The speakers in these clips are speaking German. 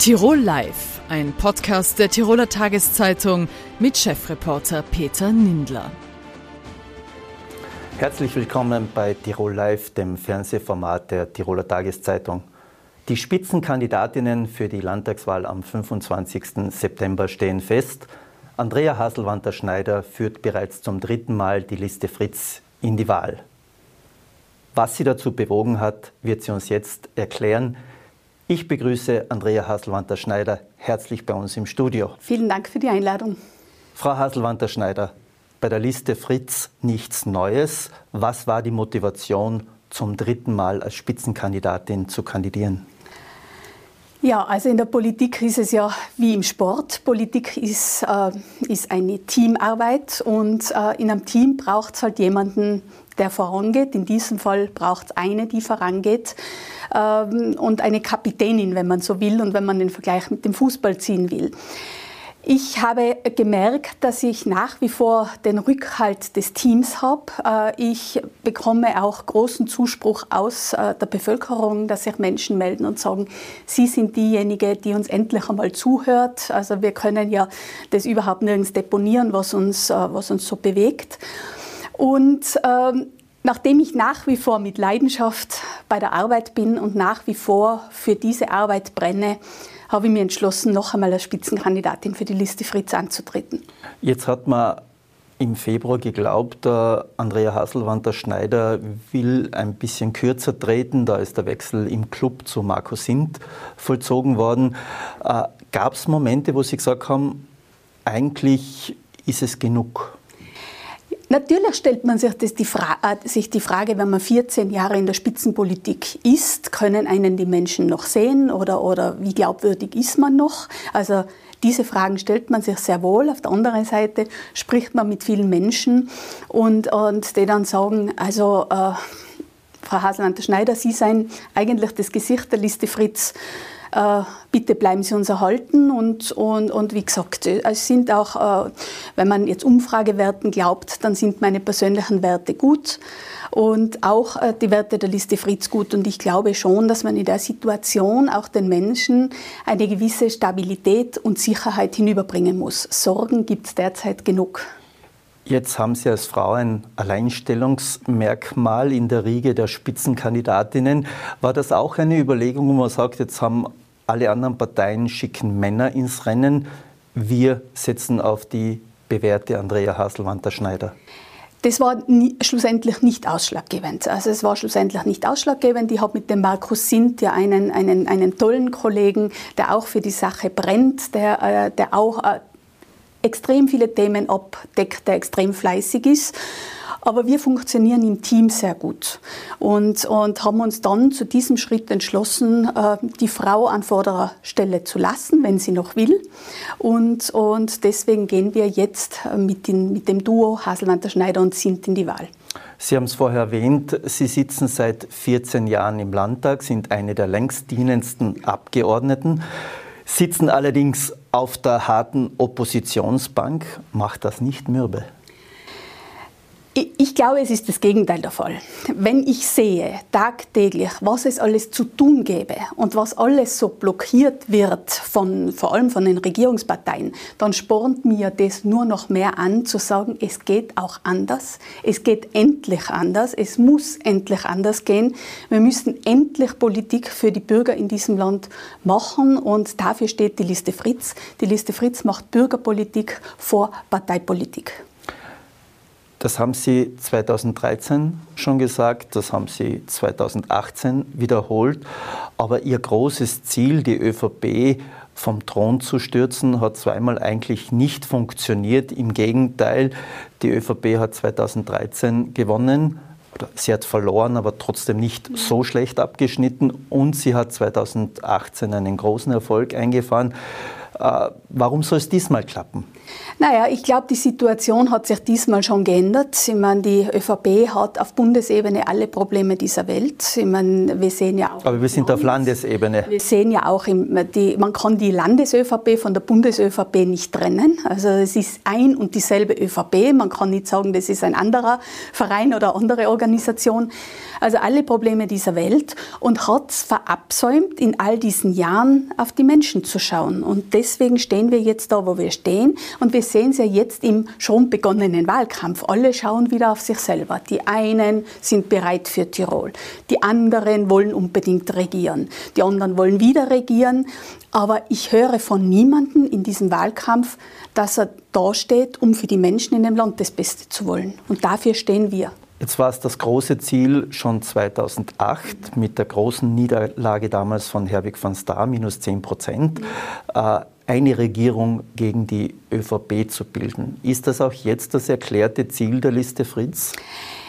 Tirol Live, ein Podcast der Tiroler Tageszeitung mit Chefreporter Peter Nindler. Herzlich willkommen bei Tirol Live, dem Fernsehformat der Tiroler Tageszeitung. Die Spitzenkandidatinnen für die Landtagswahl am 25. September stehen fest. Andrea Haselwanter-Schneider führt bereits zum dritten Mal die Liste Fritz in die Wahl. Was sie dazu bewogen hat, wird sie uns jetzt erklären. Ich begrüße Andrea Haselwanter-Schneider herzlich bei uns im Studio. Vielen Dank für die Einladung. Frau Haselwanter-Schneider, bei der Liste Fritz nichts Neues. Was war die Motivation, zum dritten Mal als Spitzenkandidatin zu kandidieren? Ja, also in der Politik ist es ja wie im Sport. Politik ist, äh, ist eine Teamarbeit und äh, in einem Team braucht es halt jemanden, der vorangeht. In diesem Fall braucht es eine, die vorangeht. Ähm, und eine Kapitänin, wenn man so will und wenn man den Vergleich mit dem Fußball ziehen will. Ich habe gemerkt, dass ich nach wie vor den Rückhalt des Teams habe. Äh, ich bekomme auch großen Zuspruch aus äh, der Bevölkerung, dass sich Menschen melden und sagen, Sie sind diejenige, die uns endlich einmal zuhört. Also wir können ja das überhaupt nirgends deponieren, was uns, äh, was uns so bewegt. Und ähm, Nachdem ich nach wie vor mit Leidenschaft bei der Arbeit bin und nach wie vor für diese Arbeit brenne, habe ich mir entschlossen, noch einmal als Spitzenkandidatin für die Liste Fritz anzutreten. Jetzt hat man im Februar geglaubt, Andrea Hasselwander Schneider will ein bisschen kürzer treten. Da ist der Wechsel im Club zu Marco Sint vollzogen worden. Äh, Gab es Momente, wo Sie gesagt haben, eigentlich ist es genug? Natürlich stellt man sich, das die äh, sich die Frage, wenn man 14 Jahre in der Spitzenpolitik ist, können einen die Menschen noch sehen oder, oder wie glaubwürdig ist man noch? Also diese Fragen stellt man sich sehr wohl. Auf der anderen Seite spricht man mit vielen Menschen und, und die dann sagen, also äh, Frau Haselmann-Schneider, Sie seien eigentlich das Gesicht der Liste Fritz bitte bleiben Sie uns erhalten. Und, und, und wie gesagt, es sind auch, äh, wenn man jetzt Umfragewerten glaubt, dann sind meine persönlichen Werte gut und auch äh, die Werte der Liste Fritz gut. Und ich glaube schon, dass man in der Situation auch den Menschen eine gewisse Stabilität und Sicherheit hinüberbringen muss. Sorgen gibt es derzeit genug. Jetzt haben Sie als Frau ein Alleinstellungsmerkmal in der Riege der Spitzenkandidatinnen. War das auch eine Überlegung, wo man sagt, jetzt haben alle anderen Parteien schicken Männer ins Rennen, wir setzen auf die bewährte Andrea Haselwanter-Schneider? Das war nie, schlussendlich nicht ausschlaggebend. Also es war schlussendlich nicht ausschlaggebend. Ich habe mit dem Markus Sint ja einen, einen, einen tollen Kollegen, der auch für die Sache brennt, der, äh, der auch äh, extrem viele Themen abdeckt, der extrem fleißig ist. Aber wir funktionieren im Team sehr gut und, und haben uns dann zu diesem Schritt entschlossen, äh, die Frau an vorderer Stelle zu lassen, wenn sie noch will. Und, und deswegen gehen wir jetzt mit, den, mit dem Duo Haselmann, Schneider und Sint in die Wahl. Sie haben es vorher erwähnt, Sie sitzen seit 14 Jahren im Landtag, sind eine der längst dienendsten Abgeordneten sitzen allerdings auf der harten Oppositionsbank. Macht das nicht mürbe? Ich glaube, es ist das Gegenteil der Fall. Wenn ich sehe tagtäglich, was es alles zu tun gäbe und was alles so blockiert wird, von, vor allem von den Regierungsparteien, dann spornt mir das nur noch mehr an, zu sagen, es geht auch anders. Es geht endlich anders. Es muss endlich anders gehen. Wir müssen endlich Politik für die Bürger in diesem Land machen und dafür steht die Liste Fritz. Die Liste Fritz macht Bürgerpolitik vor Parteipolitik. Das haben Sie 2013 schon gesagt, das haben Sie 2018 wiederholt. Aber Ihr großes Ziel, die ÖVP vom Thron zu stürzen, hat zweimal eigentlich nicht funktioniert. Im Gegenteil, die ÖVP hat 2013 gewonnen. Sie hat verloren, aber trotzdem nicht so schlecht abgeschnitten. Und sie hat 2018 einen großen Erfolg eingefahren. Äh, warum soll es diesmal klappen? Naja, ich glaube, die Situation hat sich diesmal schon geändert. Ich meine, die ÖVP hat auf Bundesebene alle Probleme dieser Welt. Ich meine, wir sehen ja auch. Aber wir sind auf Landesebene. Wir sehen ja auch, die, man kann die Landes-ÖVP von der Bundes-ÖVP nicht trennen. Also es ist ein und dieselbe ÖVP. Man kann nicht sagen, das ist ein anderer Verein oder andere Organisation. Also alle Probleme dieser Welt und hat es verabsäumt, in all diesen Jahren auf die Menschen zu schauen. Und deswegen stehen wir jetzt da, wo wir stehen. Und wir sehen es ja jetzt im schon begonnenen Wahlkampf. Alle schauen wieder auf sich selber. Die einen sind bereit für Tirol. Die anderen wollen unbedingt regieren. Die anderen wollen wieder regieren. Aber ich höre von niemandem in diesem Wahlkampf, dass er dasteht, um für die Menschen in dem Land das Beste zu wollen. Und dafür stehen wir. Jetzt war es das große Ziel schon 2008 mit der großen Niederlage damals von Herwig van Staar, minus 10 Prozent. Äh, eine Regierung gegen die ÖVP zu bilden. Ist das auch jetzt das erklärte Ziel der Liste Fritz?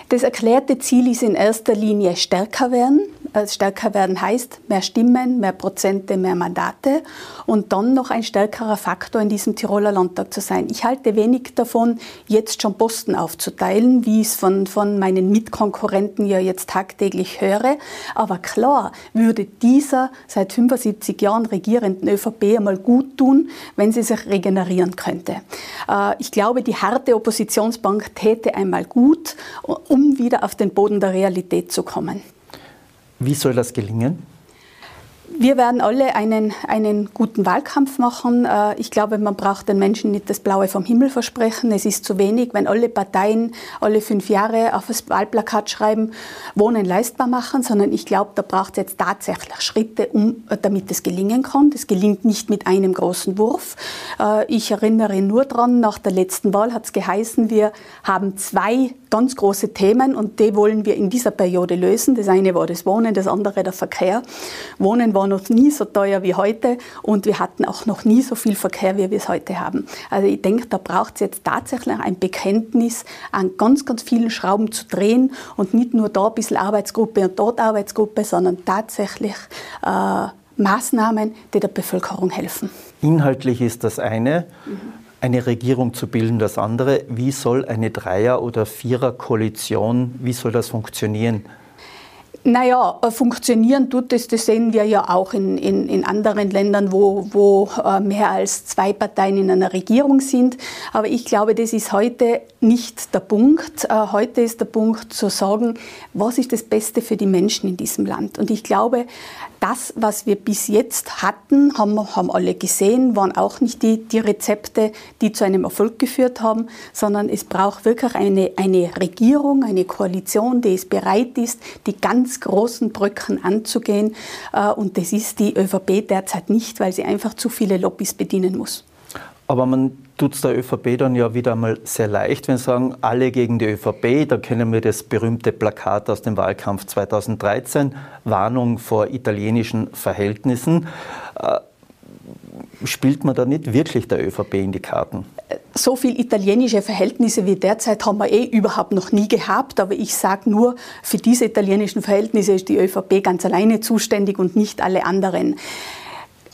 Das erklärte Ziel ist in erster Linie stärker werden. Also stärker werden heißt mehr Stimmen, mehr Prozente, mehr Mandate und dann noch ein stärkerer Faktor in diesem Tiroler Landtag zu sein. Ich halte wenig davon, jetzt schon Posten aufzuteilen, wie ich es von, von meinen Mitkonkurrenten ja jetzt tagtäglich höre. Aber klar würde dieser seit 75 Jahren regierenden ÖVP einmal gut tun, wenn sie sich regenerieren könnte. Äh, ich glaube, die harte Oppositionsbank täte einmal gut, um wieder auf den Boden der Realität zu kommen. Wie soll das gelingen? Wir werden alle einen, einen guten Wahlkampf machen. Äh, ich glaube, man braucht den Menschen nicht das Blaue vom Himmel versprechen. Es ist zu wenig, wenn alle Parteien alle fünf Jahre auf das Wahlplakat schreiben, Wohnen leistbar machen, sondern ich glaube, da braucht es jetzt tatsächlich Schritte, um, damit es gelingen kann. Das gelingt nicht mit einem großen Wurf. Äh, ich erinnere nur daran, nach der letzten Wahl hat es geheißen, wir haben zwei ganz große Themen und die wollen wir in dieser Periode lösen. Das eine war das Wohnen, das andere der Verkehr. Wohnen war noch nie so teuer wie heute und wir hatten auch noch nie so viel Verkehr, wie wir es heute haben. Also ich denke, da braucht es jetzt tatsächlich ein Bekenntnis, an ganz, ganz vielen Schrauben zu drehen und nicht nur da ein bisschen Arbeitsgruppe und dort Arbeitsgruppe, sondern tatsächlich äh, Maßnahmen, die der Bevölkerung helfen. Inhaltlich ist das eine. Mhm eine Regierung zu bilden, das andere. Wie soll eine Dreier- oder Vierer-Koalition, wie soll das funktionieren? Naja, äh, funktionieren tut es, das sehen wir ja auch in, in, in anderen Ländern, wo, wo äh, mehr als zwei Parteien in einer Regierung sind. Aber ich glaube, das ist heute nicht der Punkt. Äh, heute ist der Punkt zu sagen, was ist das Beste für die Menschen in diesem Land. Und ich glaube, das, was wir bis jetzt hatten, haben, haben alle gesehen, waren auch nicht die, die Rezepte, die zu einem Erfolg geführt haben, sondern es braucht wirklich eine, eine Regierung, eine Koalition, die es bereit ist, die ganz großen Brücken anzugehen. Äh, und das ist die ÖVP derzeit nicht, weil sie einfach zu viele Lobbys bedienen muss. Aber man tut es der ÖVP dann ja wieder einmal sehr leicht, wenn sie sagen, alle gegen die ÖVP. Da kennen wir das berühmte Plakat aus dem Wahlkampf 2013, Warnung vor italienischen Verhältnissen. Äh, spielt man da nicht wirklich der ÖVP in die Karten? So viel italienische Verhältnisse wie derzeit haben wir eh überhaupt noch nie gehabt. Aber ich sage nur, für diese italienischen Verhältnisse ist die ÖVP ganz alleine zuständig und nicht alle anderen.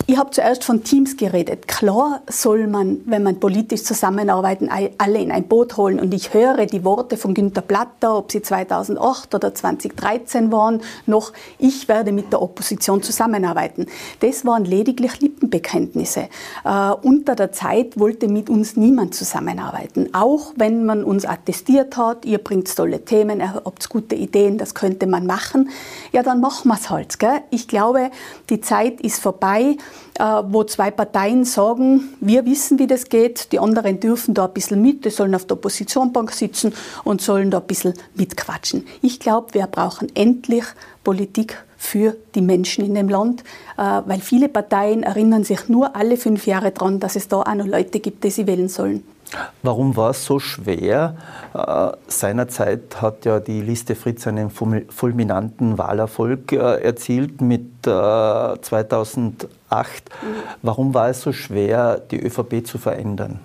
Ich habe zuerst von Teams geredet. Klar soll man, wenn man politisch zusammenarbeiten, alle in ein Boot holen. Und ich höre die Worte von Günter Platter, ob sie 2008 oder 2013 waren, noch, ich werde mit der Opposition zusammenarbeiten. Das waren lediglich Lippenbekenntnisse. Äh, unter der Zeit wollte mit uns niemand zusammenarbeiten. Auch wenn man uns attestiert hat, ihr bringt tolle Themen, ihr habt gute Ideen, das könnte man machen. Ja, dann machen wir es halt. Gell? Ich glaube, die Zeit ist vorbei. Äh, wo zwei Parteien sagen, wir wissen, wie das geht, die anderen dürfen da ein bisschen mit, die sollen auf der Oppositionbank sitzen und sollen da ein bisschen mitquatschen. Ich glaube, wir brauchen endlich Politik für die Menschen in dem Land, äh, weil viele Parteien erinnern sich nur alle fünf Jahre daran, dass es da auch noch Leute gibt, die sie wählen sollen. Warum war es so schwer? Äh, seinerzeit hat ja die Liste Fritz einen fulminanten Wahlerfolg äh, erzielt mit äh, 2008. Mhm. Warum war es so schwer, die ÖVP zu verändern?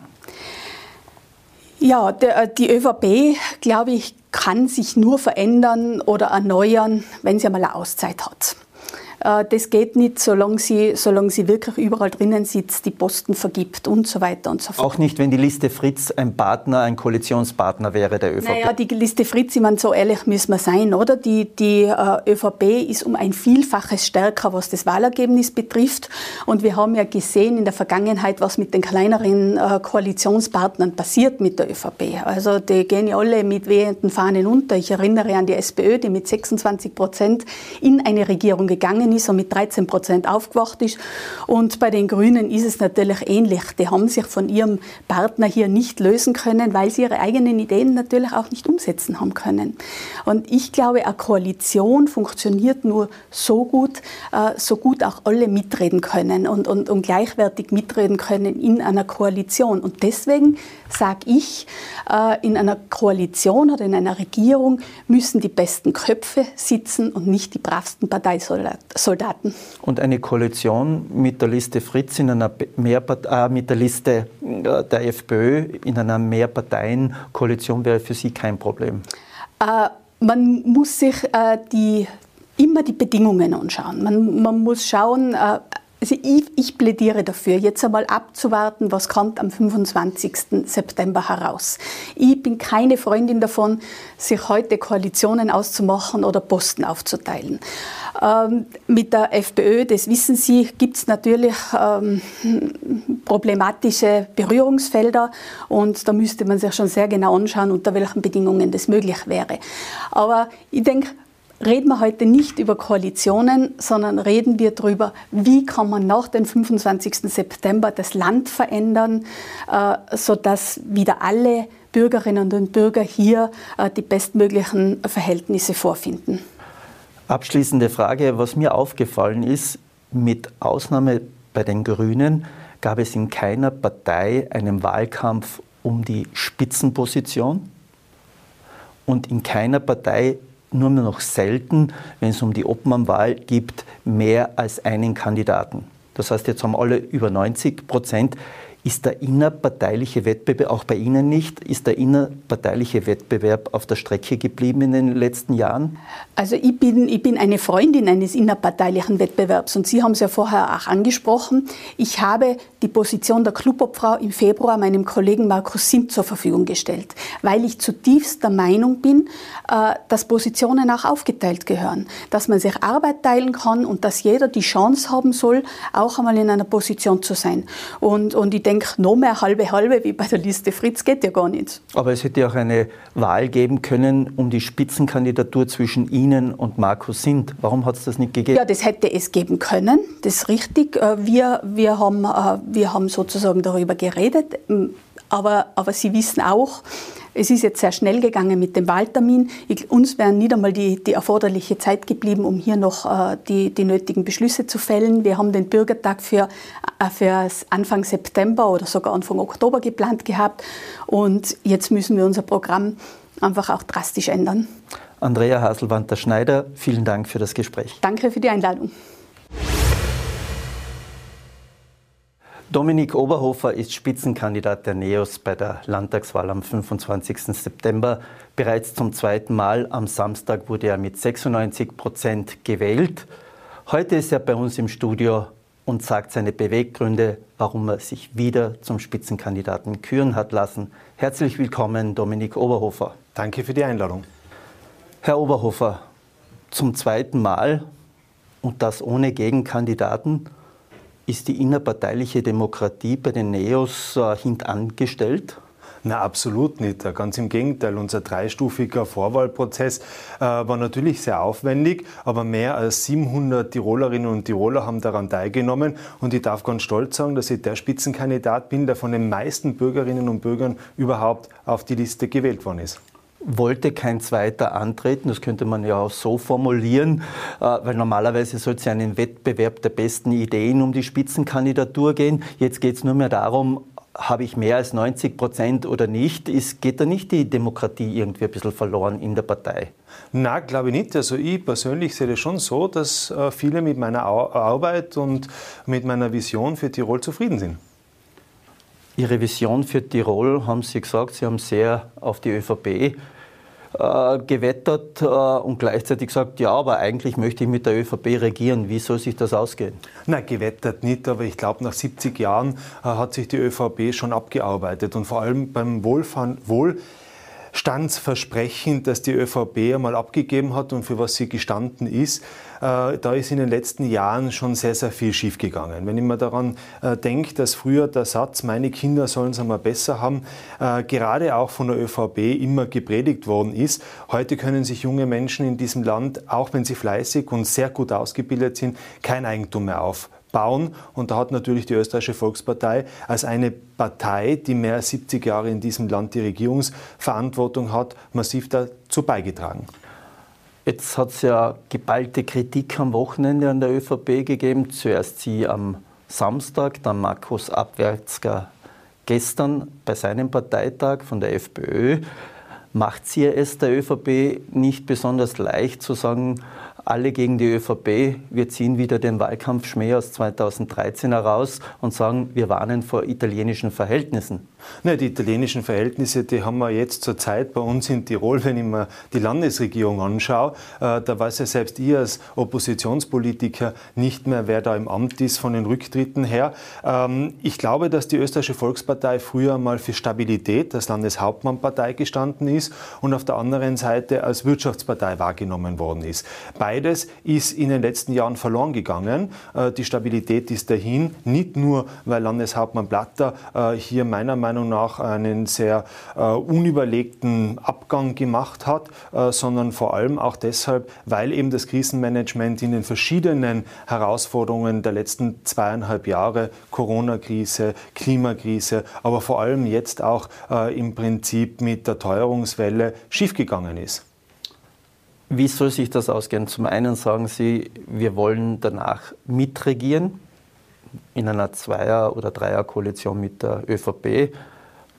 Ja, der, äh, die ÖVP, glaube ich, kann sich nur verändern oder erneuern, wenn sie einmal eine Auszeit hat. Äh, das geht nicht, solange sie, solange sie wirklich überall drinnen sitzt, die Posten vergibt und so weiter und so fort. Auch nicht, wenn die Liste Fritz ein Partner, ein Koalitionspartner wäre der ÖVP? Naja, die Liste Fritz, ich meine, so ehrlich müssen wir sein, oder? Die, die äh, ÖVP ist um ein Vielfaches stärker, was das Wahlergebnis betrifft. Und wir haben ja gesehen in der Vergangenheit, was mit den kleineren äh, Koalitionspartnern passiert mit der ÖVP. Also die gehen ja alle mit wehenden Fahnen unter. Ich erinnere an die SPÖ, die mit 26 Prozent in eine Regierung gegangen ist und mit 13 Prozent aufgewacht ist. Und bei den Grünen ist es natürlich ähnlich. Die haben sich von ihrem Partner hier nicht lösen können, weil sie ihre eigenen Ideen natürlich auch nicht umsetzen haben können. Und ich glaube, eine Koalition funktioniert nur so gut, äh, so gut auch alle mitreden können und, und, und gleichwertig mitreden können in einer Koalition. Und deswegen sage ich, äh, in einer Koalition oder in einer Regierung müssen die besten Köpfe sitzen und nicht die bravsten Parteisoldaten. Und eine Koalition mit der Liste Fritz in einer Mehrpart äh, mit der Liste äh, der FPÖ in einer Mehrparteien-Koalition wäre für Sie kein Problem? Äh, man muss sich äh, die, immer die Bedingungen anschauen. Man, man muss schauen, äh, also ich, ich, plädiere dafür, jetzt einmal abzuwarten, was kommt am 25. September heraus. Ich bin keine Freundin davon, sich heute Koalitionen auszumachen oder Posten aufzuteilen. Ähm, mit der FPÖ, das wissen Sie, gibt es natürlich ähm, problematische Berührungsfelder und da müsste man sich schon sehr genau anschauen, unter welchen Bedingungen das möglich wäre. Aber ich denke, reden wir heute nicht über Koalitionen, sondern reden wir darüber, wie kann man nach dem 25. September das Land verändern, äh, sodass wieder alle Bürgerinnen und Bürger hier äh, die bestmöglichen Verhältnisse vorfinden. Abschließende Frage, was mir aufgefallen ist, mit Ausnahme bei den Grünen gab es in keiner Partei einen Wahlkampf um die Spitzenposition und in keiner Partei nur noch selten, wenn es um die Obmannwahl geht, mehr als einen Kandidaten. Das heißt, jetzt haben alle über 90 Prozent. Ist der innerparteiliche Wettbewerb, auch bei Ihnen nicht, ist der innerparteiliche Wettbewerb auf der Strecke geblieben in den letzten Jahren? Also ich bin, ich bin eine Freundin eines innerparteilichen Wettbewerbs und Sie haben es ja vorher auch angesprochen. Ich habe die Position der Clubobfrau im Februar meinem Kollegen Markus Simt zur Verfügung gestellt, weil ich zutiefst der Meinung bin, äh, dass Positionen auch aufgeteilt gehören, dass man sich Arbeit teilen kann und dass jeder die Chance haben soll, auch einmal in einer Position zu sein. Und, und ich denke, denke, noch mehr halbe halbe wie bei der Liste Fritz geht ja gar nicht. Aber es hätte auch eine Wahl geben können um die Spitzenkandidatur zwischen Ihnen und Markus Sind. Warum hat es das nicht gegeben? Ja, das hätte es geben können, das ist richtig. Äh, wir, wir, haben, äh, wir haben sozusagen darüber geredet, aber, aber Sie wissen auch, es ist jetzt sehr schnell gegangen mit dem Wahltermin. Ich, uns wäre nicht einmal die, die, erforderliche Zeit geblieben, um hier noch äh, die, die, nötigen Beschlüsse zu fällen. Wir haben den Bürgertag für, äh, für Anfang September oder sogar Anfang Oktober geplant gehabt. Und jetzt müssen wir unser Programm einfach auch drastisch ändern. Andrea Haselwanter-Schneider, vielen Dank für das Gespräch. Danke für die Einladung. Dominik Oberhofer ist Spitzenkandidat der NEOS bei der Landtagswahl am 25. September. Bereits zum zweiten Mal am Samstag wurde er mit 96 Prozent gewählt. Heute ist er bei uns im Studio und sagt seine Beweggründe, warum er sich wieder zum Spitzenkandidaten küren hat lassen. Herzlich willkommen, Dominik Oberhofer. Danke für die Einladung. Herr Oberhofer, zum zweiten Mal und das ohne Gegenkandidaten. Ist die innerparteiliche Demokratie bei den Neos äh, hintangestellt? Na, absolut nicht. Ganz im Gegenteil. Unser dreistufiger Vorwahlprozess äh, war natürlich sehr aufwendig, aber mehr als 700 Tirolerinnen und Tiroler haben daran teilgenommen. Und ich darf ganz stolz sagen, dass ich der Spitzenkandidat bin, der von den meisten Bürgerinnen und Bürgern überhaupt auf die Liste gewählt worden ist wollte kein zweiter antreten. Das könnte man ja auch so formulieren, äh, weil normalerweise soll es ja einen Wettbewerb der besten Ideen um die Spitzenkandidatur gehen. Jetzt geht es nur mehr darum, habe ich mehr als 90 Prozent oder nicht? Ist, geht da nicht die Demokratie irgendwie ein bisschen verloren in der Partei? Na, glaube ich nicht. Also ich persönlich sehe das schon so, dass äh, viele mit meiner Arbeit und mit meiner Vision für Tirol zufrieden sind. Ihre Vision für Tirol haben Sie gesagt, Sie haben sehr auf die ÖVP äh, gewettert äh, und gleichzeitig gesagt, ja, aber eigentlich möchte ich mit der ÖVP regieren. Wie soll sich das ausgehen? Nein, gewettert nicht, aber ich glaube, nach 70 Jahren äh, hat sich die ÖVP schon abgearbeitet und vor allem beim Wohlfahren, Wohl Standsversprechen, das die ÖVP einmal abgegeben hat und für was sie gestanden ist, äh, da ist in den letzten Jahren schon sehr, sehr viel schiefgegangen. Wenn ich mir daran äh, denke, dass früher der Satz, meine Kinder sollen es einmal besser haben, äh, gerade auch von der ÖVP immer gepredigt worden ist. Heute können sich junge Menschen in diesem Land, auch wenn sie fleißig und sehr gut ausgebildet sind, kein Eigentum mehr auf bauen. Und da hat natürlich die Österreichische Volkspartei als eine Partei, die mehr als 70 Jahre in diesem Land die Regierungsverantwortung hat, massiv dazu beigetragen. Jetzt hat es ja geballte Kritik am Wochenende an der ÖVP gegeben. Zuerst sie am Samstag, dann Markus Abwärtsger gestern bei seinem Parteitag von der FPÖ. Macht sie es der ÖVP nicht besonders leicht zu sagen, alle gegen die ÖVP. Wir ziehen wieder den Wahlkampfschmäh aus 2013 heraus und sagen, wir warnen vor italienischen Verhältnissen. Ne, die italienischen Verhältnisse, die haben wir jetzt zur Zeit bei uns in Tirol, wenn ich mir die Landesregierung anschaue. Äh, da weiß ja selbst ich als Oppositionspolitiker nicht mehr, wer da im Amt ist von den Rücktritten her. Ähm, ich glaube, dass die Österreichische Volkspartei früher mal für Stabilität als Landeshauptmannpartei gestanden ist und auf der anderen Seite als Wirtschaftspartei wahrgenommen worden ist. Beides ist in den letzten Jahren verloren gegangen. Äh, die Stabilität ist dahin, nicht nur, weil Landeshauptmann Blatter äh, hier meiner Meinung nach einen sehr äh, unüberlegten Abgang gemacht hat, sondern vor allem auch deshalb, weil eben das Krisenmanagement in den verschiedenen Herausforderungen der letzten zweieinhalb Jahre, Corona-Krise, Klimakrise, aber vor allem jetzt auch im Prinzip mit der Teuerungswelle schiefgegangen ist. Wie soll sich das ausgehen? Zum einen sagen Sie, wir wollen danach mitregieren in einer Zweier- oder Dreierkoalition mit der ÖVP.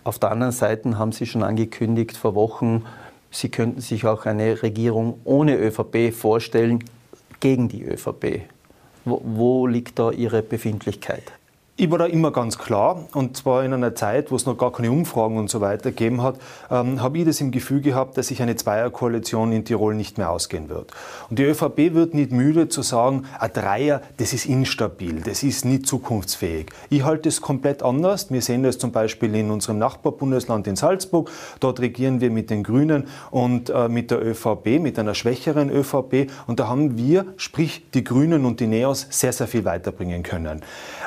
Auf der anderen Seite haben Sie schon angekündigt vor Wochen, Sie könnten sich auch eine Regierung ohne ÖVP vorstellen, gegen die ÖVP. Wo, wo liegt da Ihre Befindlichkeit? Ich war da immer ganz klar, und zwar in einer Zeit, wo es noch gar keine Umfragen und so weiter gegeben hat, ähm, habe ich das im Gefühl gehabt, dass sich eine Zweierkoalition in Tirol nicht mehr ausgehen wird. Und die ÖVP wird nicht müde zu sagen, ein Dreier, das ist instabil, das ist nicht zukunftsfähig. Ich halte es komplett anders. Wir sehen das zum Beispiel in unserem Nachbarbundesland in Salzburg. Dort regieren wir mit den Grünen und äh, mit der ÖVP, mit einer schwächeren ÖVP. Und da haben wir, sprich die Grünen und die Neos, sehr, sehr viel weiterbringen können.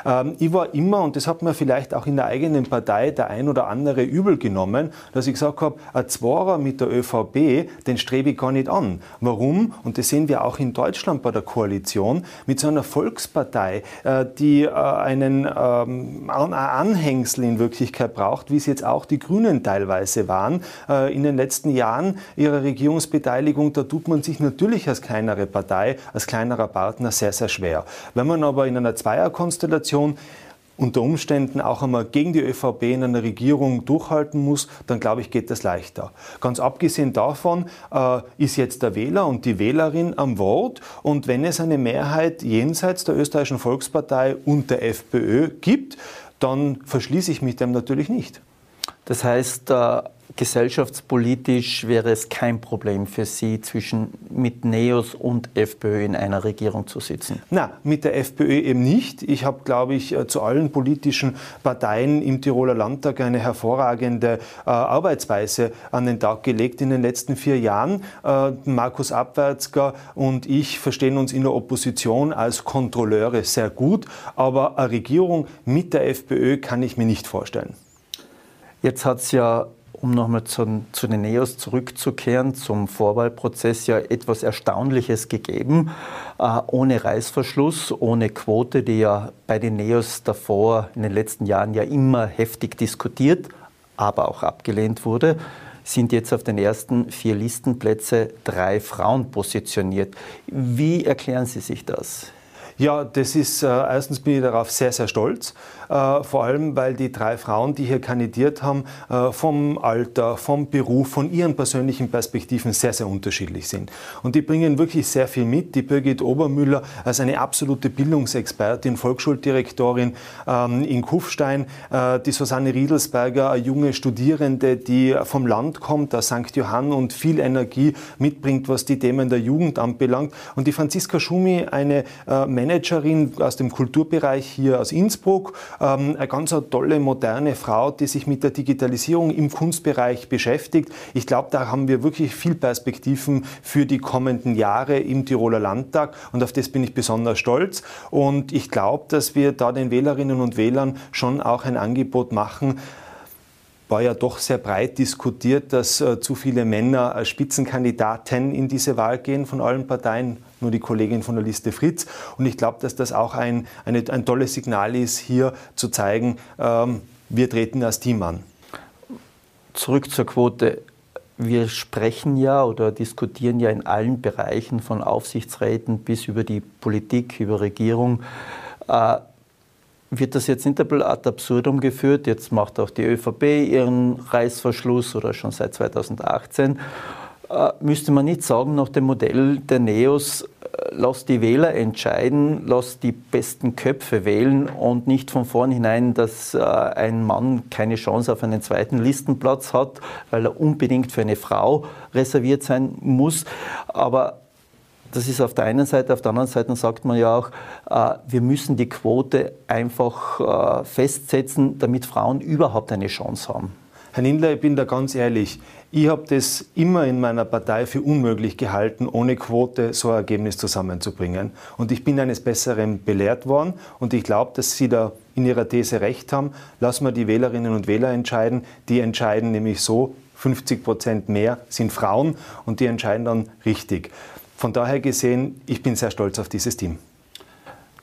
Ähm, ich war immer, und das hat mir vielleicht auch in der eigenen Partei der ein oder andere übel genommen, dass ich gesagt habe, ein Zwarer mit der ÖVP, den strebe ich gar nicht an. Warum? Und das sehen wir auch in Deutschland bei der Koalition, mit so einer Volkspartei, äh, die äh, einen ähm, Anhängsel in Wirklichkeit braucht, wie es jetzt auch die Grünen teilweise waren äh, in den letzten Jahren ihrer Regierungsbeteiligung, da tut man sich natürlich als kleinere Partei, als kleinerer Partner sehr, sehr schwer. Wenn man aber in einer Zweierkonstellation unter Umständen auch einmal gegen die ÖVP in einer Regierung durchhalten muss, dann glaube ich, geht das leichter. Ganz abgesehen davon äh, ist jetzt der Wähler und die Wählerin am Wort und wenn es eine Mehrheit jenseits der österreichischen Volkspartei und der FPÖ gibt, dann verschließe ich mich dem natürlich nicht. Das heißt, äh, gesellschaftspolitisch wäre es kein Problem für Sie, zwischen mit NEOS und FPÖ in einer Regierung zu sitzen? Na, mit der FPÖ eben nicht. Ich habe, glaube ich, äh, zu allen politischen Parteien im Tiroler Landtag eine hervorragende äh, Arbeitsweise an den Tag gelegt in den letzten vier Jahren. Äh, Markus Abwärtsger und ich verstehen uns in der Opposition als Kontrolleure sehr gut, aber eine Regierung mit der FPÖ kann ich mir nicht vorstellen. Jetzt hat es ja um nochmal zu, zu, den NEOS zurückzukehren, zum Vorwahlprozess ja etwas Erstaunliches gegeben, äh, ohne Reißverschluss, ohne Quote, die ja bei den NEOS davor in den letzten Jahren ja immer heftig diskutiert, aber auch abgelehnt wurde, sind jetzt auf den ersten vier Listenplätze drei Frauen positioniert. Wie erklären Sie sich das? Ja, das ist, äh, erstens bin ich darauf sehr, sehr stolz. Äh, vor allem, weil die drei Frauen, die hier kandidiert haben, äh, vom Alter, vom Beruf, von ihren persönlichen Perspektiven sehr, sehr unterschiedlich sind. Und die bringen wirklich sehr viel mit. Die Birgit Obermüller als eine absolute Bildungsexpertin, Volksschuldirektorin ähm, in Kufstein, äh, die Susanne Riedelsberger, eine junge Studierende, die vom Land kommt, aus St. Johann und viel Energie mitbringt, was die Themen der Jugend anbelangt. Und die Franziska Schumi, eine Managerin aus dem Kulturbereich hier aus Innsbruck, ähm, eine ganz tolle, moderne Frau, die sich mit der Digitalisierung im Kunstbereich beschäftigt. Ich glaube, da haben wir wirklich viel Perspektiven für die kommenden Jahre im Tiroler Landtag und auf das bin ich besonders stolz. Und ich glaube, dass wir da den Wählerinnen und Wählern schon auch ein Angebot machen, war ja doch sehr breit diskutiert, dass äh, zu viele Männer als Spitzenkandidaten in diese Wahl gehen von allen Parteien, nur die Kollegin von der Liste Fritz. Und ich glaube, dass das auch ein, eine, ein tolles Signal ist, hier zu zeigen, ähm, wir treten als Team an. Zurück zur Quote. Wir sprechen ja oder diskutieren ja in allen Bereichen von Aufsichtsräten bis über die Politik, über Regierung. Äh, wird das jetzt nicht ad absurdum geführt? Jetzt macht auch die ÖVP ihren Reißverschluss oder schon seit 2018. Äh, müsste man nicht sagen, nach dem Modell der Neos, äh, lass die Wähler entscheiden, lass die besten Köpfe wählen und nicht von vornherein, dass äh, ein Mann keine Chance auf einen zweiten Listenplatz hat, weil er unbedingt für eine Frau reserviert sein muss. Aber das ist auf der einen Seite, auf der anderen Seite sagt man ja auch, äh, wir müssen die Quote einfach äh, festsetzen, damit Frauen überhaupt eine Chance haben. Herr Nindler, ich bin da ganz ehrlich. Ich habe das immer in meiner Partei für unmöglich gehalten, ohne Quote so ein Ergebnis zusammenzubringen. Und ich bin eines Besseren belehrt worden und ich glaube, dass Sie da in Ihrer These recht haben. Lassen wir die Wählerinnen und Wähler entscheiden. Die entscheiden nämlich so, 50 Prozent mehr sind Frauen und die entscheiden dann richtig. Von daher gesehen, ich bin sehr stolz auf dieses Team.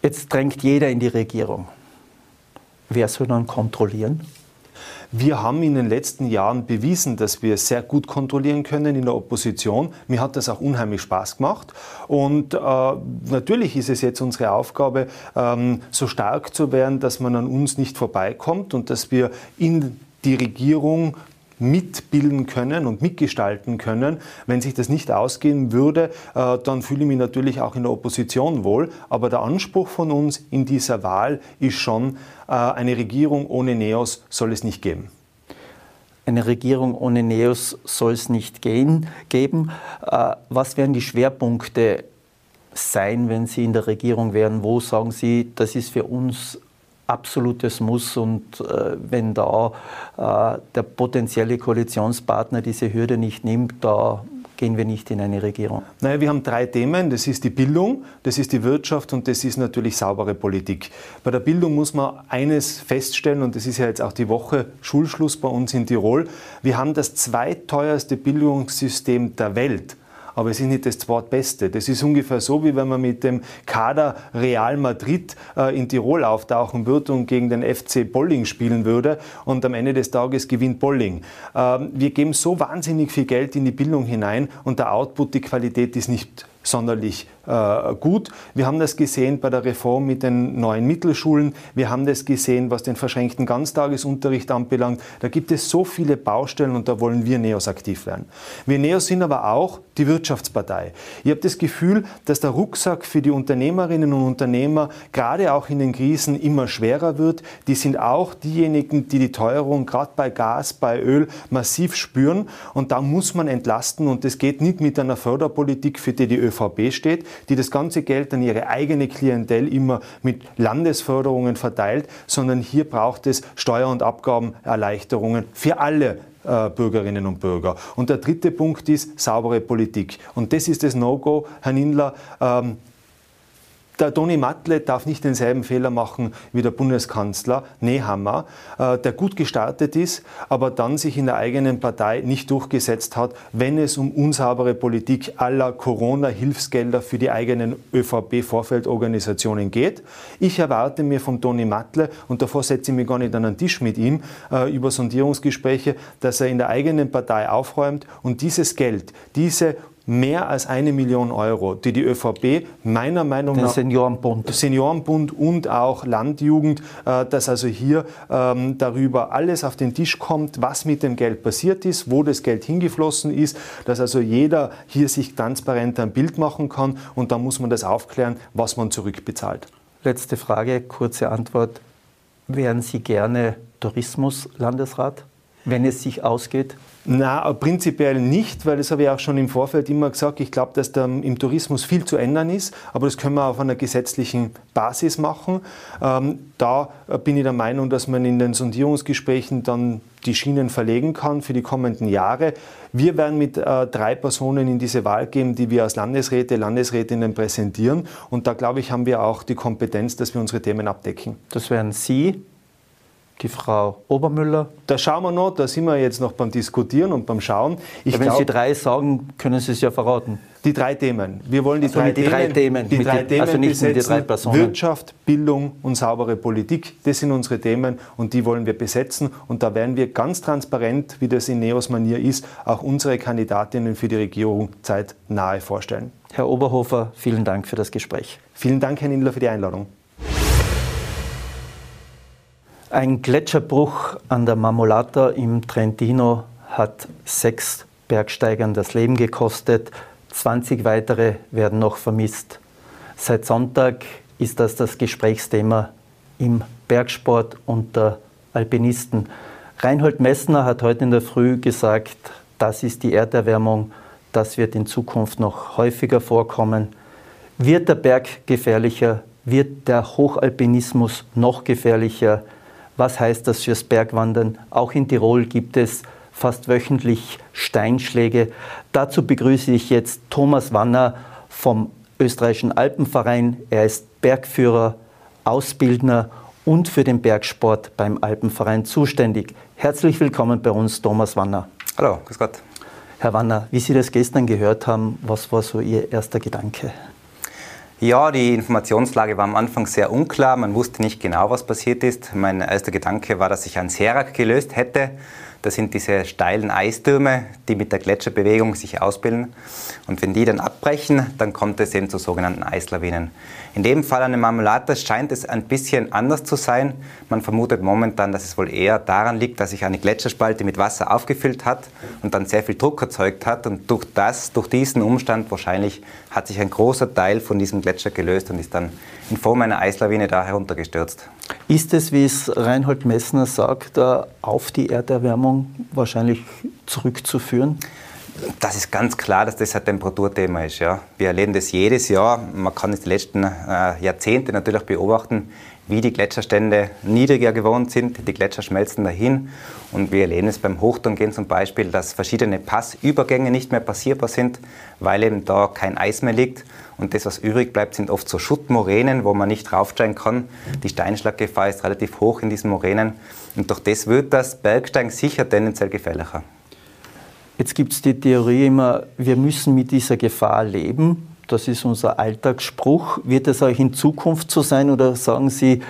Jetzt drängt jeder in die Regierung. Wer soll dann kontrollieren? Wir haben in den letzten Jahren bewiesen, dass wir sehr gut kontrollieren können in der Opposition. Mir hat das auch unheimlich Spaß gemacht. Und äh, natürlich ist es jetzt unsere Aufgabe, ähm, so stark zu werden, dass man an uns nicht vorbeikommt und dass wir in die Regierung mitbilden können und mitgestalten können. Wenn sich das nicht ausgehen würde, äh, dann fühle ich mich natürlich auch in der Opposition wohl. Aber der Anspruch von uns in dieser Wahl ist schon, äh, eine Regierung ohne Neos soll es nicht geben. Eine Regierung ohne Neos soll es nicht gehen, geben. Äh, was werden die Schwerpunkte sein, wenn Sie in der Regierung wären? Wo sagen Sie, das ist für uns absolutes Muss und äh, wenn da äh, der potenzielle Koalitionspartner diese Hürde nicht nimmt, da gehen wir nicht in eine Regierung. Naja, wir haben drei Themen. Das ist die Bildung, das ist die Wirtschaft und das ist natürlich saubere Politik. Bei der Bildung muss man eines feststellen und das ist ja jetzt auch die Woche Schulschluss bei uns in Tirol. Wir haben das zweiteuerste Bildungssystem der Welt aber es ist nicht das Zweitbeste. Das ist ungefähr so, wie wenn man mit dem Kader Real Madrid äh, in Tirol auftauchen würde und gegen den FC Bolling spielen würde und am Ende des Tages gewinnt Bolling. Ähm, wir geben so wahnsinnig viel Geld in die Bildung hinein und der Output, die Qualität ist nicht sonderlich gut. Wir haben das gesehen bei der Reform mit den neuen Mittelschulen. Wir haben das gesehen, was den verschränkten Ganztagesunterricht anbelangt. Da gibt es so viele Baustellen und da wollen wir NEOS aktiv werden. Wir NEOS sind aber auch die Wirtschaftspartei. Ich habe das Gefühl, dass der Rucksack für die Unternehmerinnen und Unternehmer gerade auch in den Krisen immer schwerer wird. Die sind auch diejenigen, die die Teuerung gerade bei Gas, bei Öl massiv spüren und da muss man entlasten und das geht nicht mit einer Förderpolitik, für die die ÖVP steht, die das ganze Geld an ihre eigene Klientel immer mit Landesförderungen verteilt, sondern hier braucht es Steuer- und Abgabenerleichterungen für alle äh, Bürgerinnen und Bürger. Und der dritte Punkt ist saubere Politik. Und das ist das No-Go, Herr Nindler. Ähm, der Toni Matle darf nicht denselben Fehler machen wie der Bundeskanzler Nehammer, äh, der gut gestartet ist, aber dann sich in der eigenen Partei nicht durchgesetzt hat, wenn es um unsaubere Politik aller Corona-Hilfsgelder für die eigenen ÖVP-Vorfeldorganisationen geht. Ich erwarte mir vom Toni Matle, und davor setze ich mich gar nicht an einen Tisch mit ihm, äh, über Sondierungsgespräche, dass er in der eigenen Partei aufräumt und dieses Geld, diese mehr als eine Million Euro, die die ÖVP meiner Meinung Den nach Seniorenbund. Seniorenbund und auch Landjugend, äh, dass also hier ähm, darüber alles auf den Tisch kommt, was mit dem Geld passiert ist, wo das Geld hingeflossen ist, dass also jeder hier sich transparent ein Bild machen kann und dann muss man das aufklären, was man zurückbezahlt. Letzte Frage, kurze Antwort. Wären Sie gerne Tourismuslandesrat, wenn es sich ausgeht? Na, prinzipiell nicht, weil das habe ich auch schon im Vorfeld immer gesagt. Ich glaube, dass da im Tourismus viel zu ändern ist, aber das können wir auf einer gesetzlichen Basis machen. Ähm, da bin ich der Meinung, dass man in den Sondierungsgesprächen dann die Schienen verlegen kann für die kommenden Jahre. Wir werden mit äh, drei Personen in diese Wahl gehen, die wir als Landesräte, Landesrätinnen präsentieren. Und da, glaube ich, haben wir auch die Kompetenz, dass wir unsere Themen abdecken. Das wären Sie, die Frau Obermüller. Da schauen wir noch, da sind wir jetzt noch beim Diskutieren und beim Schauen. Ich ja, wenn glaub, Sie drei sagen, können Sie es ja verraten. Die drei Themen. Wir wollen die, also drei, die Themen, drei Themen. Die drei Themen also nicht besetzen. die drei Personen. Wirtschaft, Bildung und saubere Politik. Das sind unsere Themen und die wollen wir besetzen. Und da werden wir ganz transparent, wie das in Neos Manier ist, auch unsere Kandidatinnen für die Regierung zeitnahe vorstellen. Herr Oberhofer, vielen Dank für das Gespräch. Vielen Dank, Herr Nindler, für die Einladung. Ein Gletscherbruch an der Marmolata im Trentino hat sechs Bergsteigern das Leben gekostet. 20 weitere werden noch vermisst. Seit Sonntag ist das das Gesprächsthema im Bergsport unter Alpinisten. Reinhold Messner hat heute in der Früh gesagt, das ist die Erderwärmung, das wird in Zukunft noch häufiger vorkommen. Wird der Berg gefährlicher? Wird der Hochalpinismus noch gefährlicher? Was heißt das fürs Bergwandern? Auch in Tirol gibt es fast wöchentlich Steinschläge. Dazu begrüße ich jetzt Thomas Wanner vom österreichischen Alpenverein. Er ist Bergführer, Ausbildner und für den Bergsport beim Alpenverein zuständig. Herzlich willkommen bei uns, Thomas Wanner. Hallo, grüß Gott. Herr Wanner, wie Sie das gestern gehört haben, was war so Ihr erster Gedanke? Ja, die Informationslage war am Anfang sehr unklar. Man wusste nicht genau, was passiert ist. Mein erster Gedanke war, dass sich ein Serak gelöst hätte. Das sind diese steilen Eistürme, die mit der Gletscherbewegung sich ausbilden. Und wenn die dann abbrechen, dann kommt es eben zu sogenannten Eislawinen. In dem Fall an dem Marmolatas scheint es ein bisschen anders zu sein. Man vermutet momentan, dass es wohl eher daran liegt, dass sich eine Gletscherspalte mit Wasser aufgefüllt hat und dann sehr viel Druck erzeugt hat. Und durch, das, durch diesen Umstand wahrscheinlich hat sich ein großer Teil von diesem Gletscher gelöst und ist dann in Form einer Eislawine da heruntergestürzt. Ist es, wie es Reinhold Messner sagt, auf die Erderwärmung wahrscheinlich zurückzuführen? Das ist ganz klar, dass das ein Temperaturthema ist. Ja. Wir erleben das jedes Jahr. Man kann es die letzten äh, Jahrzehnte natürlich beobachten, wie die Gletscherstände niedriger geworden sind. Die Gletscher schmelzen dahin. Und wir erleben es beim Hochtouren zum Beispiel, dass verschiedene Passübergänge nicht mehr passierbar sind, weil eben da kein Eis mehr liegt. Und das, was übrig bleibt, sind oft so Schuttmoränen, wo man nicht raufsteigen kann. Die Steinschlaggefahr ist relativ hoch in diesen Moränen. Und durch das wird das Bergsteigen sicher tendenziell gefährlicher. Jetzt gibt es die Theorie immer, wir müssen mit dieser Gefahr leben. Das ist unser Alltagsspruch. Wird es auch in Zukunft so sein oder sagen Sie,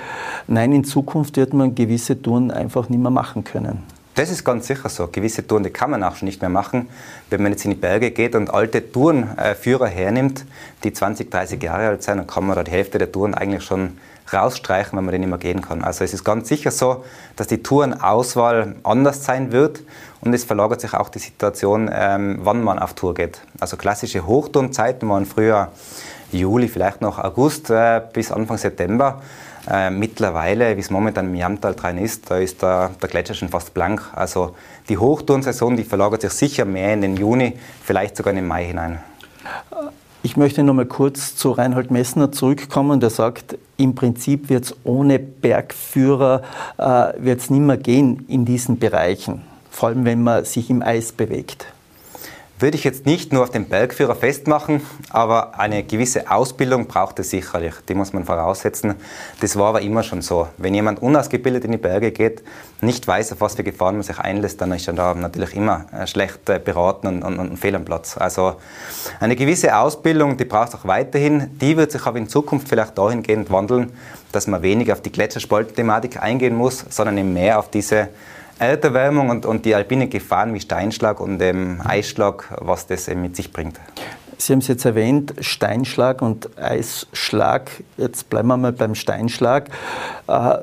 nein, in Zukunft wird man gewisse Touren einfach nicht mehr machen können? Das ist ganz sicher so. Gewisse Touren, die kann man auch schon nicht mehr machen. Wenn man jetzt in die Berge geht und alte Tourenführer hernimmt, die 20, 30 Jahre alt sind, dann kann man da die Hälfte der Touren eigentlich schon rausstreichen, wenn man den nicht mehr gehen kann. Also es ist ganz sicher so, dass die Tourenauswahl anders sein wird und es verlagert sich auch die Situation, ähm, wann man auf Tour geht. Also klassische Hochtourenzeiten waren früher Juli, vielleicht noch August äh, bis Anfang September. Äh, mittlerweile, wie es momentan im Jamtal dran ist, da ist der, der Gletscher schon fast blank. Also die Hochtourensaison, die verlagert sich sicher mehr in den Juni, vielleicht sogar in den Mai hinein. Ich möchte noch mal kurz zu Reinhold Messner zurückkommen, der sagt, im Prinzip wird es ohne Bergführer äh, wird's nicht mehr gehen in diesen Bereichen, vor allem wenn man sich im Eis bewegt würde ich jetzt nicht nur auf den Bergführer festmachen, aber eine gewisse Ausbildung braucht es sicherlich. Die muss man voraussetzen. Das war aber immer schon so. Wenn jemand unausgebildet in die Berge geht, nicht weiß, auf was für Gefahren man sich einlässt, dann ist er da natürlich immer äh, schlecht äh, beraten und, und, und fehl am Platz. Also eine gewisse Ausbildung, die braucht es auch weiterhin. Die wird sich aber in Zukunft vielleicht dahingehend wandeln, dass man weniger auf die Gletscherspaltenthematik eingehen muss, sondern mehr auf diese Erderwärmung und, und die alpinen Gefahren wie Steinschlag und ähm, Eisschlag, was das mit sich bringt. Sie haben es jetzt erwähnt, Steinschlag und Eisschlag. Jetzt bleiben wir mal beim Steinschlag. Äh,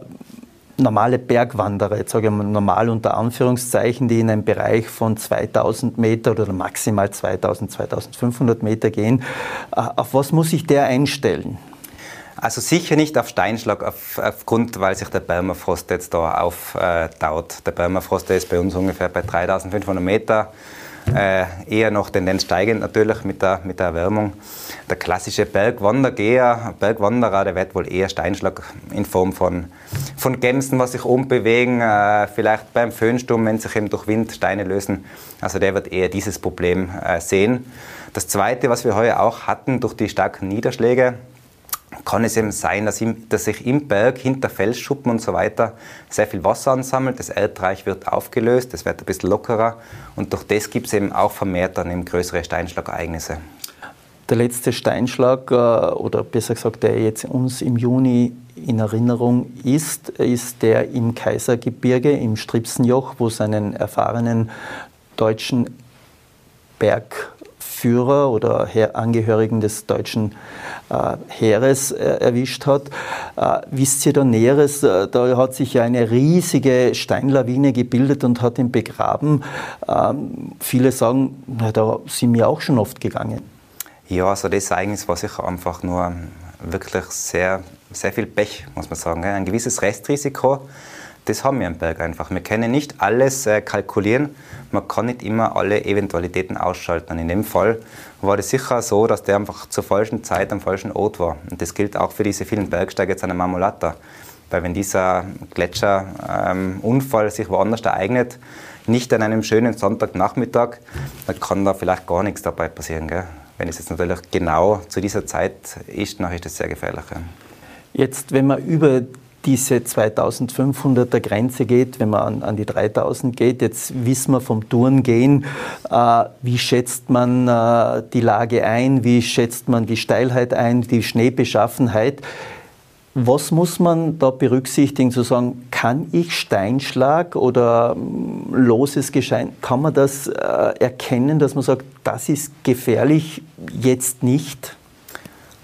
normale Bergwanderer, jetzt sage ich mal normal unter Anführungszeichen, die in einem Bereich von 2000 Meter oder maximal 2000, 2500 Meter gehen, äh, auf was muss ich der einstellen? Also sicher nicht auf Steinschlag, auf, aufgrund, weil sich der Permafrost jetzt da auftaut. der Permafrost ist bei uns ungefähr bei 3500 Meter. Äh, eher noch Tendenz steigend natürlich mit der, mit der Erwärmung. Der klassische Bergwandergeher, Bergwanderer, der wird wohl eher Steinschlag in Form von, von Gämsen, was sich umbewegen, äh, vielleicht beim Föhnsturm, wenn sich eben durch Wind Steine lösen. Also der wird eher dieses Problem äh, sehen. Das Zweite, was wir heuer auch hatten, durch die starken Niederschläge, kann es eben sein, dass, im, dass, sich im Berg hinter Felsschuppen und so weiter sehr viel Wasser ansammelt. Das Erdreich wird aufgelöst, es wird ein bisschen lockerer und durch das gibt es eben auch vermehrt dann eben größere Steinschlagereignisse. Der letzte Steinschlag, äh, oder besser gesagt, der jetzt uns im Juni in Erinnerung ist, ist der im Kaisergebirge, im Stripsenjoch, wo es einen erfahrenen deutschen Berg Führer oder Angehörigen des deutschen äh, Heeres äh, erwischt hat. Äh, wisst ihr da Näheres? Äh, da hat sich ja eine riesige Steinlawine gebildet und hat ihn begraben. Ähm, viele sagen, na, da sind wir auch schon oft gegangen. Ja, also das Ereignis war sicher einfach nur wirklich sehr, sehr viel Pech, muss man sagen. Ein gewisses Restrisiko das haben wir am Berg einfach. Wir können nicht alles äh, kalkulieren. Man kann nicht immer alle Eventualitäten ausschalten. Und in dem Fall war das sicher so, dass der einfach zur falschen Zeit am falschen Ort war. Und das gilt auch für diese vielen Bergsteiger jetzt an der Marmolata. Weil wenn dieser Gletscherunfall ähm, sich woanders ereignet, nicht an einem schönen Sonntagnachmittag, dann kann da vielleicht gar nichts dabei passieren. Gell? Wenn es jetzt natürlich genau zu dieser Zeit ist, dann ist das sehr gefährlich. Jetzt, wenn man über diese 2500er Grenze geht, wenn man an, an, die 3000 geht. Jetzt wissen wir vom Tourengehen, äh, wie schätzt man äh, die Lage ein, wie schätzt man die Steilheit ein, die Schneebeschaffenheit. Was muss man da berücksichtigen, zu sagen, kann ich Steinschlag oder mm, loses Geschein, kann man das äh, erkennen, dass man sagt, das ist gefährlich, jetzt nicht?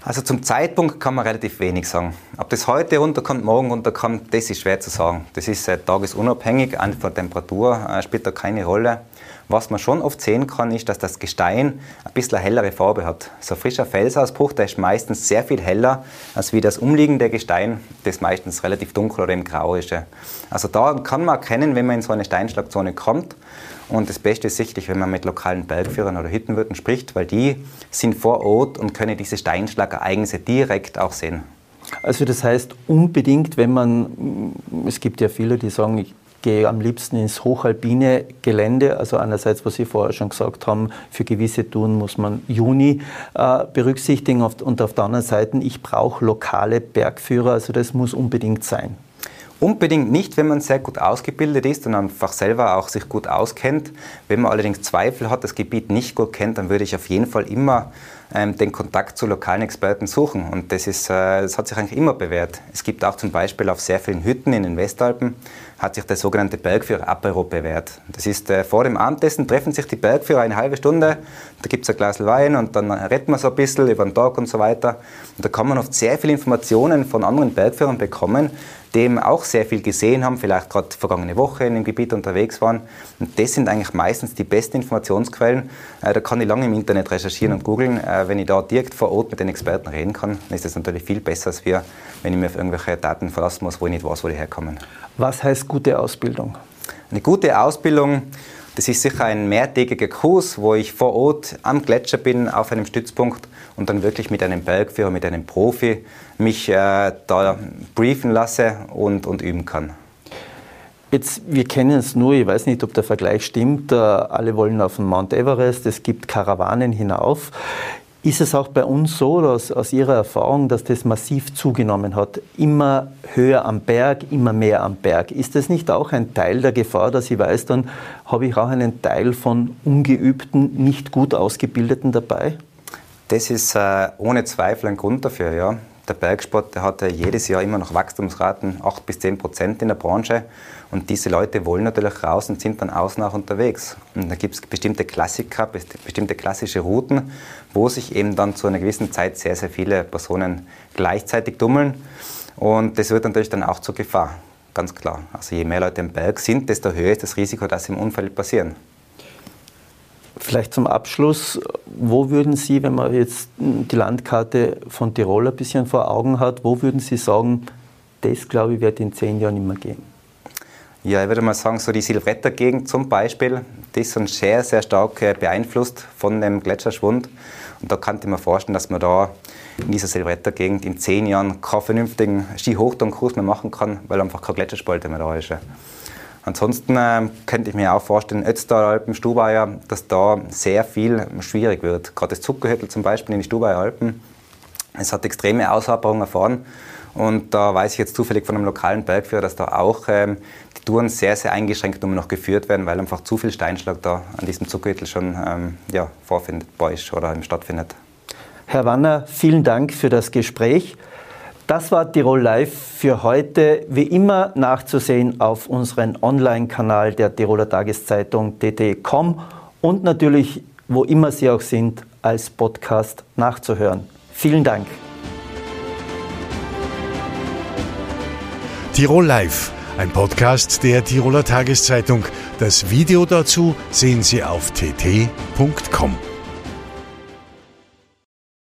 Also zum Zeitpunkt kann man relativ wenig sagen. Ob das heute runterkommt, morgen runterkommt, das ist schwer zu sagen. Das ist äh, tagesunabhängig, einfach von Temperatur äh, spielt da keine Rolle. Was man schon oft sehen kann, ist, dass das Gestein ein bisschen eine hellere Farbe hat. So ein frischer Felsausbruch, der ist meistens sehr viel heller als wie das umliegende Gestein, das meistens relativ dunkel oder im Grau ist. Also da kann man erkennen, wenn man in so eine Steinschlagzone kommt, und das Beste ist sicherlich, wenn man mit lokalen Bergführern oder Hüttenwirten spricht, weil die sind vor Ort und können diese Steinschlagereignisse direkt auch sehen. Also das heißt unbedingt, wenn man, es gibt ja viele, die sagen, ich gehe am liebsten ins hochalpine Gelände. Also einerseits, was Sie vorher schon gesagt haben, für gewisse Touren muss man Juni äh, berücksichtigen und auf der anderen Seite, ich brauche lokale Bergführer. Also das muss unbedingt sein. Unbedingt nicht, wenn man sehr gut ausgebildet ist und einfach selber auch sich gut auskennt. Wenn man allerdings Zweifel hat, das Gebiet nicht gut kennt, dann würde ich auf jeden Fall immer ähm, den Kontakt zu lokalen Experten suchen. Und das, ist, äh, das hat sich eigentlich immer bewährt. Es gibt auch zum Beispiel auf sehr vielen Hütten in den Westalpen hat sich der sogenannte Bergführer Apero bewährt. Das ist äh, vor dem Abendessen treffen sich die Bergführer eine halbe Stunde, da gibt es ein Glas Wein und dann redet man so ein bisschen über den Tag und so weiter. Und da kann man oft sehr viele Informationen von anderen Bergführern bekommen, eben auch sehr viel gesehen haben, vielleicht gerade vergangene Woche in dem Gebiet unterwegs waren. Und das sind eigentlich meistens die besten Informationsquellen. Äh, da kann ich lange im Internet recherchieren und googeln. Äh, wenn ich da direkt vor Ort mit den Experten reden kann, dann ist das natürlich viel besser, als wir, wenn ich mir auf irgendwelche Daten verlassen muss, wo ich nicht weiß, wo die herkommen. Was heißt gute Ausbildung? Eine gute Ausbildung, das ist sicher ein mehrtägiger Kurs, wo ich vor Ort am Gletscher bin, auf einem Stützpunkt und dann wirklich mit einem Bergführer, mit einem Profi mich äh, da briefen lasse und, und üben kann. Jetzt, wir kennen es nur, ich weiß nicht, ob der Vergleich stimmt, äh, alle wollen auf den Mount Everest, es gibt Karawanen hinauf. Ist es auch bei uns so, dass aus Ihrer Erfahrung, dass das massiv zugenommen hat? Immer höher am Berg, immer mehr am Berg. Ist das nicht auch ein Teil der Gefahr, dass ich weiß, dann habe ich auch einen Teil von ungeübten, nicht gut ausgebildeten dabei? Das ist äh, ohne Zweifel ein Grund dafür, ja. Der Bergsport der hat ja jedes Jahr immer noch Wachstumsraten, 8 bis 10 Prozent in der Branche. Und diese Leute wollen natürlich raus und sind dann außen auch unterwegs. Und da gibt es bestimmte Klassiker, bestimmte klassische Routen, wo sich eben dann zu einer gewissen Zeit sehr, sehr viele Personen gleichzeitig tummeln. Und das wird natürlich dann auch zur Gefahr, ganz klar. Also je mehr Leute im Berg sind, desto höher ist das Risiko, dass sie im Unfall passieren. Vielleicht zum Abschluss, wo würden Sie, wenn man jetzt die Landkarte von Tirol ein bisschen vor Augen hat, wo würden Sie sagen, das glaube ich wird in zehn Jahren immer gehen? Ja, ich würde mal sagen, so die Silvretta-Gegend zum Beispiel, die ist schon sehr, sehr stark äh, beeinflusst von dem Gletscherschwund. Und da könnte mir vorstellen, dass man da in dieser Silvretta-Gegend in zehn Jahren keinen vernünftigen Skihochtourenkurs mehr machen kann, weil einfach keine Gletscherspalte mehr da ist. Ansonsten äh, könnte ich mir auch vorstellen, Ötztalalpen, Stubaier, dass da sehr viel schwierig wird. Gerade das Zuckerhüttel zum Beispiel in die Stubaier Alpen, es hat extreme Aushaberungen erfahren. Und da weiß ich jetzt zufällig von einem lokalen Bergführer, dass da auch ähm, die Touren sehr, sehr eingeschränkt nur noch geführt werden, weil einfach zu viel Steinschlag da an diesem Zuckerhüttel schon ähm, ja, vorfindbar ist oder stattfindet. Herr Wanner, vielen Dank für das Gespräch. Das war Tirol Live für heute. Wie immer nachzusehen auf unserem Online-Kanal der Tiroler Tageszeitung tt.com und natürlich, wo immer Sie auch sind, als Podcast nachzuhören. Vielen Dank. Tirol Live, ein Podcast der Tiroler Tageszeitung. Das Video dazu sehen Sie auf tt.com.